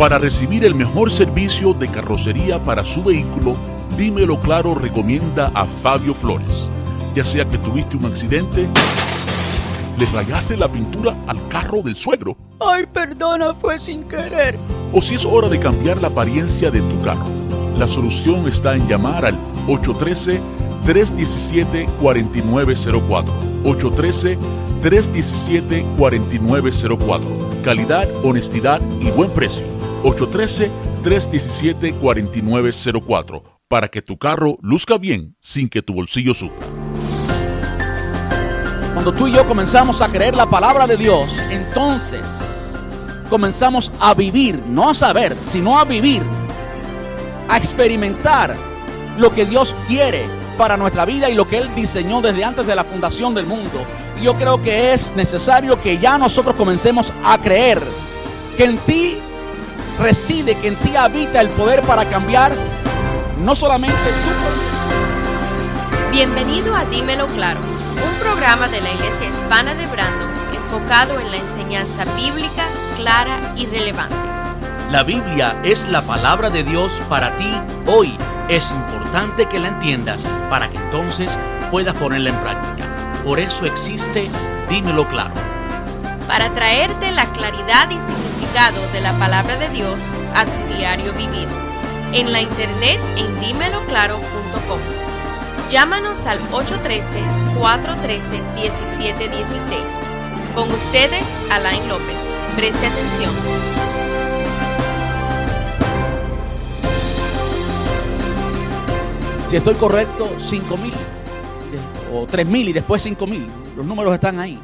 Para recibir el mejor servicio de carrocería para su vehículo, Dímelo Claro recomienda a Fabio Flores. Ya sea que tuviste un accidente, le rayaste la pintura al carro del suegro, Ay, perdona, fue sin querer. o si es hora de cambiar la apariencia de tu carro. La solución está en llamar al 813-317-4904. 813-317-4904. Calidad, honestidad y buen precio. 813-317-4904. Para que tu carro luzca bien sin que tu bolsillo sufra. Cuando tú y yo comenzamos a creer la palabra de Dios, entonces comenzamos a vivir, no a saber, sino a vivir, a experimentar lo que Dios quiere para nuestra vida y lo que Él diseñó desde antes de la fundación del mundo. Yo creo que es necesario que ya nosotros comencemos a creer que en ti reside, que en ti habita el poder para cambiar no solamente tu Bienvenido a Dímelo Claro, un programa de la Iglesia Hispana de Brandon enfocado en la enseñanza bíblica clara y relevante. La Biblia es la palabra de Dios para ti hoy. Es importante que la entiendas para que entonces puedas ponerla en práctica. Por eso existe Dímelo Claro. Para traerte la claridad y significado de la palabra de Dios a tu diario vivir. En la internet en dímeloclaro.com. Llámanos al 813-413-1716. Con ustedes, Alain López. Preste atención. Si estoy correcto, 5 mil o 3 mil y después 5 mil. Los números están ahí.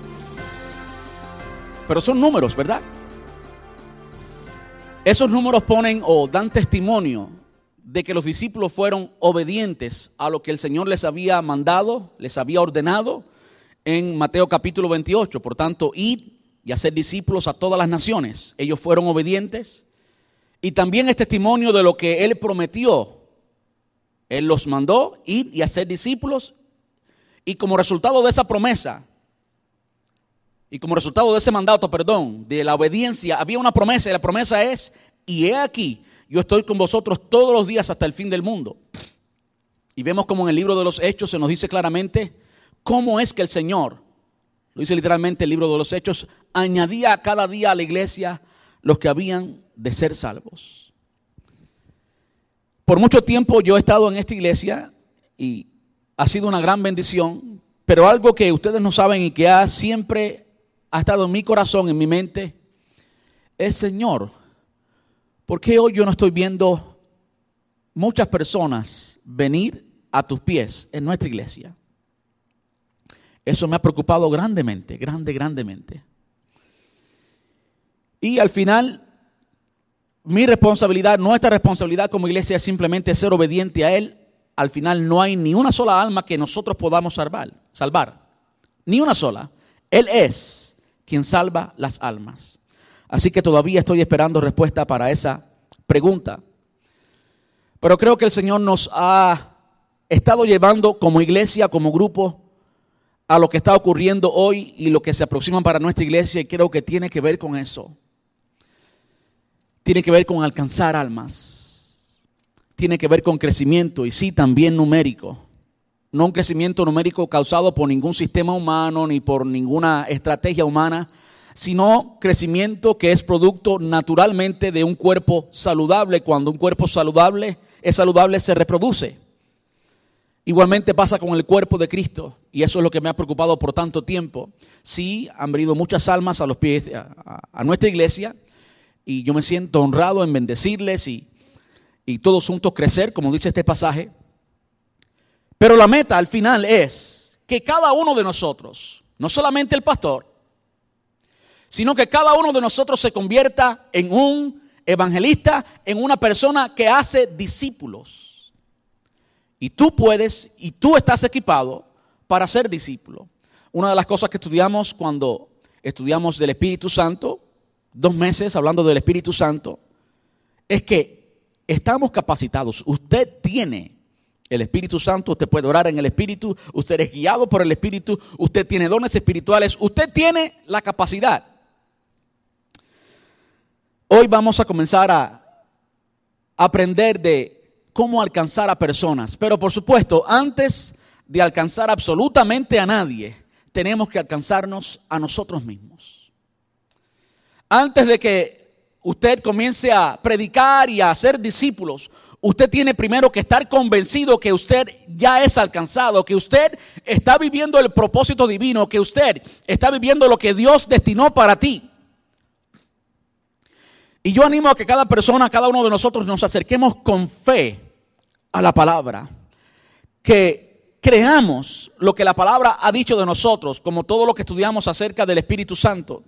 Pero son números, ¿verdad? Esos números ponen o dan testimonio de que los discípulos fueron obedientes a lo que el Señor les había mandado, les había ordenado en Mateo capítulo 28. Por tanto, ir y hacer discípulos a todas las naciones. Ellos fueron obedientes. Y también es testimonio de lo que Él prometió él los mandó ir y hacer discípulos. Y como resultado de esa promesa, y como resultado de ese mandato, perdón, de la obediencia, había una promesa. Y la promesa es, y he aquí, yo estoy con vosotros todos los días hasta el fin del mundo. Y vemos como en el libro de los Hechos se nos dice claramente cómo es que el Señor, lo dice literalmente el libro de los Hechos, añadía cada día a la iglesia los que habían de ser salvos. Por mucho tiempo yo he estado en esta iglesia y ha sido una gran bendición, pero algo que ustedes no saben y que ha siempre ha estado en mi corazón, en mi mente, es Señor, ¿por qué hoy yo no estoy viendo muchas personas venir a tus pies en nuestra iglesia? Eso me ha preocupado grandemente, grande, grandemente. Y al final mi responsabilidad, nuestra responsabilidad como iglesia es simplemente ser obediente a Él. Al final no hay ni una sola alma que nosotros podamos salvar, salvar. Ni una sola. Él es quien salva las almas. Así que todavía estoy esperando respuesta para esa pregunta. Pero creo que el Señor nos ha estado llevando como iglesia, como grupo, a lo que está ocurriendo hoy y lo que se aproxima para nuestra iglesia y creo que tiene que ver con eso tiene que ver con alcanzar almas, tiene que ver con crecimiento y sí también numérico. No un crecimiento numérico causado por ningún sistema humano ni por ninguna estrategia humana, sino crecimiento que es producto naturalmente de un cuerpo saludable. Cuando un cuerpo saludable es saludable, se reproduce. Igualmente pasa con el cuerpo de Cristo y eso es lo que me ha preocupado por tanto tiempo. Sí, han venido muchas almas a los pies a, nuestra iglesia, y yo me siento honrado en bendecirles y, y todos juntos crecer, como dice este pasaje. Pero la meta al final es que cada uno de nosotros, no solamente el pastor, sino que cada uno de nosotros se convierta en un evangelista, en una persona que hace discípulos. Y tú puedes, y tú estás equipado para ser discípulo. Una de las cosas que estudiamos cuando estudiamos del Espíritu Santo, dos meses hablando del Espíritu Santo, es que estamos capacitados. Usted tiene el Espíritu Santo, usted puede orar en el Espíritu, usted es guiado por el Espíritu, usted tiene dones espirituales, usted tiene la capacidad. Hoy vamos a comenzar a aprender de cómo alcanzar a personas. Pero por supuesto, antes de alcanzar absolutamente a nadie, tenemos que alcanzarnos a nosotros mismos. Antes de que usted comience a predicar y a hacer discípulos, usted tiene primero que estar convencido que usted ya es alcanzado, que usted está viviendo el propósito divino, que usted está viviendo lo que Dios destinó para ti. Y yo animo a que cada persona, cada uno de nosotros nos acerquemos con fe a la palabra. Que creamos lo que la palabra ha dicho de nosotros, como todo lo que estudiamos acerca del Espíritu Santo.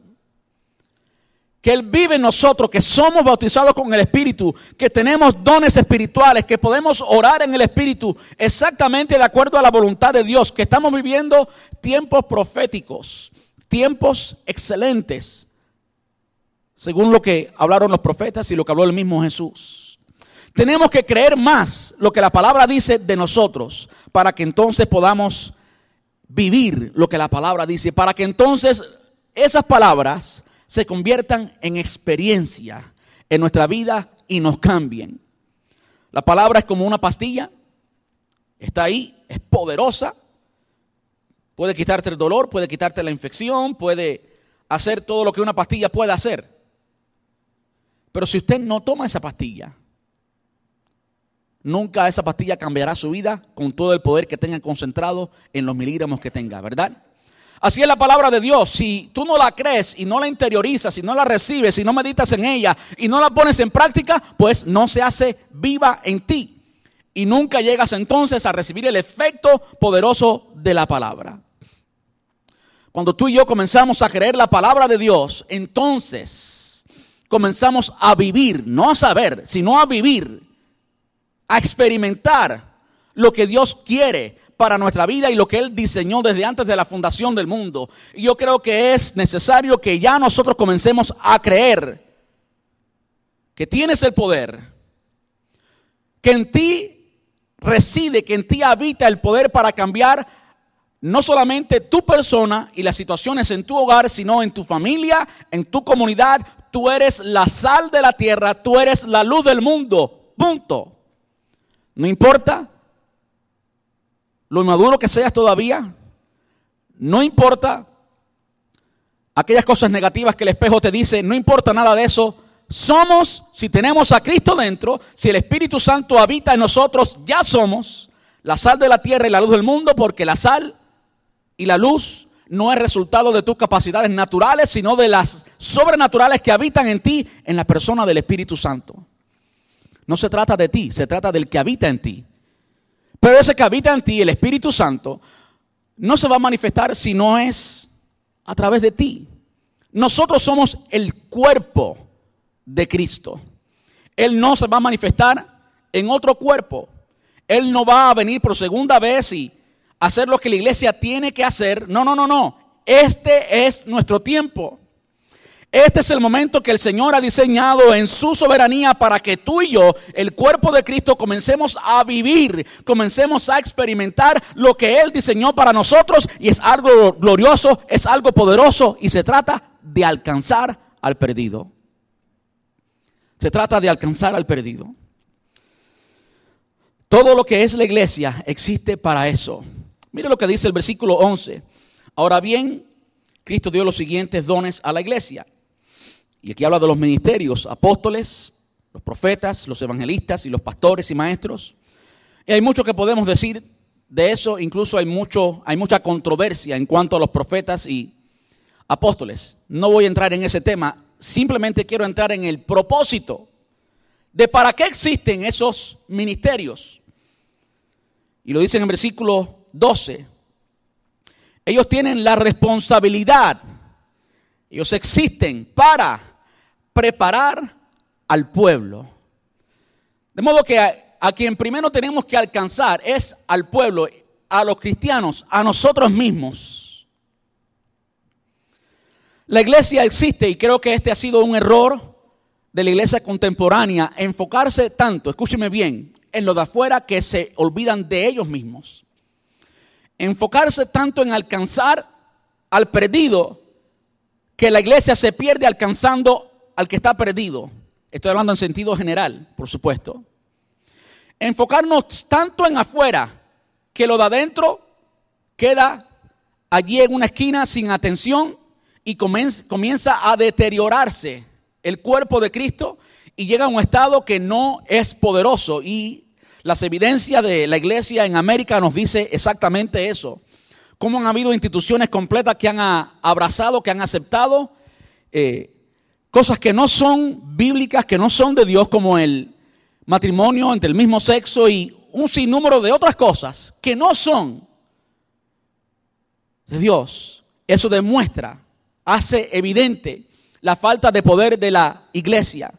Que Él vive en nosotros, que somos bautizados con el Espíritu, que tenemos dones espirituales, que podemos orar en el Espíritu exactamente de acuerdo a la voluntad de Dios, que estamos viviendo tiempos proféticos, tiempos excelentes según lo que hablaron los profetas y lo que habló el mismo Jesús. Tenemos que creer más lo que la palabra dice de nosotros para que entonces podamos vivir lo que la palabra dice, para que entonces esas palabras se conviertan en experiencia en nuestra vida y nos cambien. La palabra es como una pastilla, está ahí, es poderosa, puede quitarte el dolor, puede quitarte la infección, puede hacer todo lo que una pastilla puede hacer. Pero si usted no toma esa pastilla, nunca esa pastilla cambiará su vida con todo el poder que tenga concentrado en los miligramos que tenga, ¿verdad? Así es la palabra de Dios. Si tú no la crees y no la interiorizas, si no la recibes, si no meditas en ella y no la pones en práctica, pues no se hace viva en ti. Y nunca llegas entonces a recibir el efecto poderoso de la palabra. Cuando tú y yo comenzamos a creer la palabra de Dios, entonces comenzamos a vivir, no a saber, sino a vivir, a experimentar lo que Dios quiere para nuestra vida y lo que Él diseñó desde antes de la fundación del mundo. Y yo creo que es necesario que ya nosotros comencemos a creer que tienes el poder, que en ti reside, que en ti habita el poder para cambiar no solamente tu persona y las situaciones en tu hogar, sino en tu familia, en tu comunidad, tú eres la sal de la tierra, tú eres la luz del mundo. Punto. No importa lo inmaduro que seas todavía. No importa aquellas cosas negativas que el espejo te dice. No importa nada de eso. Somos, si tenemos a Cristo dentro, si el Espíritu Santo habita en nosotros, ya somos la sal de la tierra y la luz del mundo, porque la sal y la luz no es resultado de tus capacidades naturales, sino de las sobrenaturales que habitan en ti, en la persona del Espíritu Santo. No se trata de ti, se trata del que habita en ti. Pero ese que habita en ti, el Espíritu Santo, no se va a manifestar si no es a través de ti. Nosotros somos el cuerpo de Cristo. Él no se va a manifestar en otro cuerpo. Él no va a venir por segunda vez y hacer lo que la iglesia tiene que hacer. No, no, no, no. Este es nuestro tiempo. Este es el momento que el Señor ha diseñado en su soberanía para que tú y yo, el cuerpo de Cristo, comencemos a vivir, comencemos a experimentar lo que Él diseñó para nosotros y es algo glorioso, es algo poderoso y se trata de alcanzar al perdido. Se trata de alcanzar al perdido. Todo lo que es la iglesia existe para eso. Mire lo que dice el versículo 11. Ahora bien, Cristo dio los siguientes dones a la iglesia. Y aquí habla de los ministerios, apóstoles, los profetas, los evangelistas y los pastores y maestros. Y hay mucho que podemos decir de eso, incluso hay, mucho, hay mucha controversia en cuanto a los profetas y apóstoles. No voy a entrar en ese tema, simplemente quiero entrar en el propósito de para qué existen esos ministerios. Y lo dice en versículo 12. Ellos tienen la responsabilidad, ellos existen para preparar al pueblo. De modo que a, quien primero tenemos que alcanzar es al pueblo, a los cristianos, a nosotros mismos. La iglesia existe y creo que este ha sido un error de la iglesia contemporánea, enfocarse tanto, escúcheme bien, en lo de afuera que se olvidan de ellos mismos enfocarse tanto en alcanzar al perdido que la iglesia se pierde alcanzando al que está perdido. Estoy hablando en sentido general, por supuesto. Enfocarnos tanto en afuera que lo de adentro queda allí en una esquina sin atención y comienza a deteriorarse el cuerpo de Cristo y llega a un estado que no es poderoso. Y las evidencias de la iglesia en América nos dice exactamente eso. Cómo han habido instituciones completas que han abrazado, que han aceptado eh, cosas que no son bíblicas, que no son de Dios, como el matrimonio entre el mismo sexo y un sinnúmero de otras cosas que no son de Dios. Eso demuestra, hace evidente la falta de poder de la iglesia.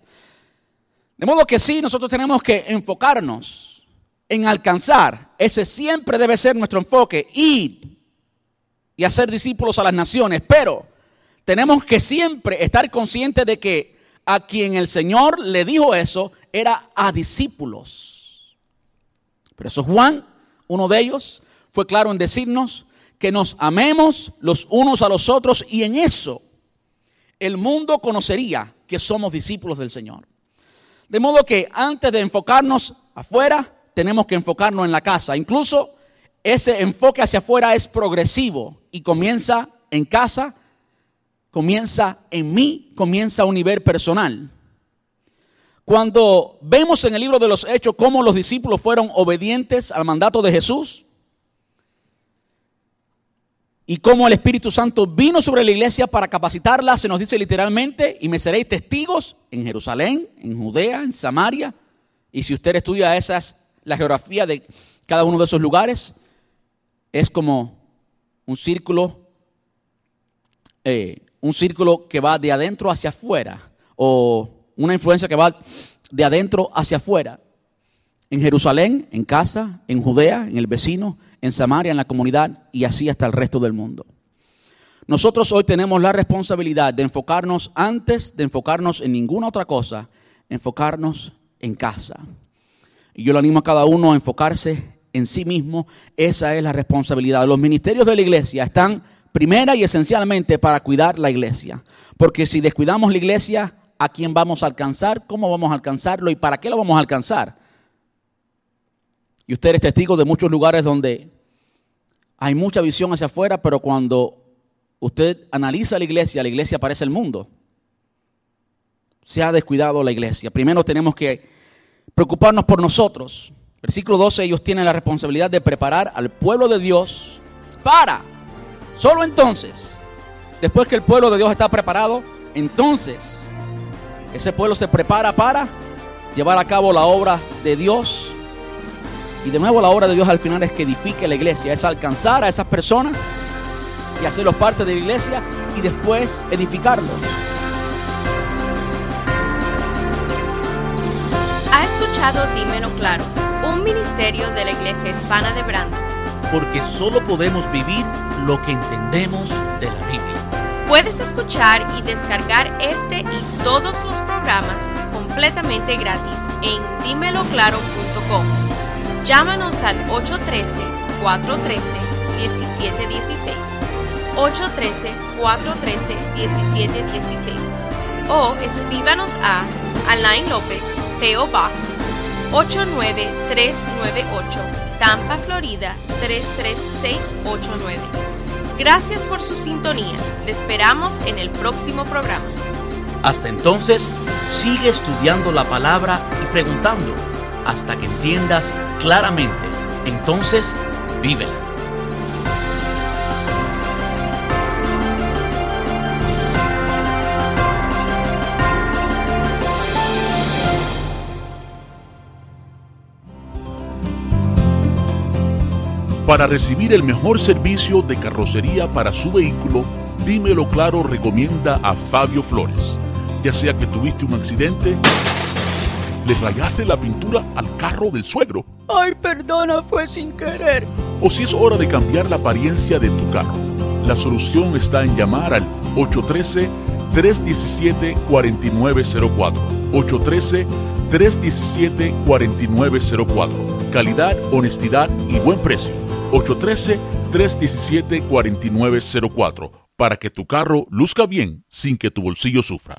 De modo que sí, nosotros tenemos que enfocarnos en alcanzar. Ese siempre debe ser nuestro enfoque. Ir y hacer discípulos a las naciones. Pero tenemos que siempre estar conscientes de que a quien el Señor le dijo eso era a discípulos. Pero eso Juan, uno de ellos, fue claro en decirnos que nos amemos los unos a los otros y en eso el mundo conocería que somos discípulos del Señor. De modo que antes de enfocarnos afuera, tenemos que enfocarnos en la casa. Incluso ese enfoque hacia afuera es progresivo y comienza en casa, comienza en mí, comienza a un nivel personal. Cuando vemos en el libro de los Hechos cómo los discípulos fueron obedientes al mandato de Jesús, y cómo el Espíritu Santo vino sobre la iglesia para capacitarla, se nos dice literalmente, y me seréis testigos en Jerusalén, en Judea, en Samaria. Y si usted estudia esas, la geografía de cada uno de esos lugares, es como un círculo, eh, un círculo que va de adentro hacia afuera, o una influencia que va de adentro hacia afuera. En Jerusalén, en casa, en Judea, en el vecino, en Samaria, en la comunidad y así hasta el resto del mundo. Nosotros hoy tenemos la responsabilidad de enfocarnos antes de enfocarnos en ninguna otra cosa, enfocarnos en casa. Y yo le animo a cada uno a enfocarse en sí mismo. Esa es la responsabilidad. Los ministerios de la iglesia están primera y esencialmente para cuidar la iglesia. Porque si descuidamos la iglesia, ¿a quién vamos a alcanzar? ¿Cómo vamos a alcanzarlo? ¿Y para qué lo vamos a alcanzar? Y usted es testigo de muchos lugares donde hay mucha visión hacia afuera, pero cuando usted analiza la iglesia, la iglesia parece el mundo. Se ha descuidado la iglesia. Primero tenemos que preocuparnos por nosotros. Versículo 12, ellos tienen la responsabilidad de preparar al pueblo de Dios para, solo entonces, después que el pueblo de Dios está preparado, entonces ese pueblo se prepara para llevar a cabo la obra de Dios y de nuevo la obra de Dios al final es que edifique la iglesia, es alcanzar a esas personas y hacerlos parte de la iglesia y después edificarlo. Ha escuchado Dímelo Claro, un ministerio de la iglesia hispana de Brando. Porque solo podemos vivir lo que entendemos de la Biblia. Puedes escuchar y descargar este y todos los programas completamente gratis en dímeloclaro.com Llámanos al 813-413-1716. 813-413-1716. O escríbanos a Alain López, PO Box 89398, Tampa, Florida 33689. Gracias por su sintonía. Le esperamos en el próximo programa. Hasta entonces, sigue estudiando la palabra y preguntando hasta que entiendas claramente. Entonces, vívela. Para recibir el mejor servicio de carrocería para su vehículo, Dímelo Claro recomienda a Fabio Flores. Ya sea que tuviste un accidente, le rayaste la pintura al carro del suegro. Ay, perdona, fue sin querer. O si es hora de cambiar la apariencia de tu carro. La solución está en llamar al 813-317-4904. 813-317-4904. Calidad, honestidad y buen precio. 813-317-4904. Para que tu carro luzca bien sin que tu bolsillo sufra.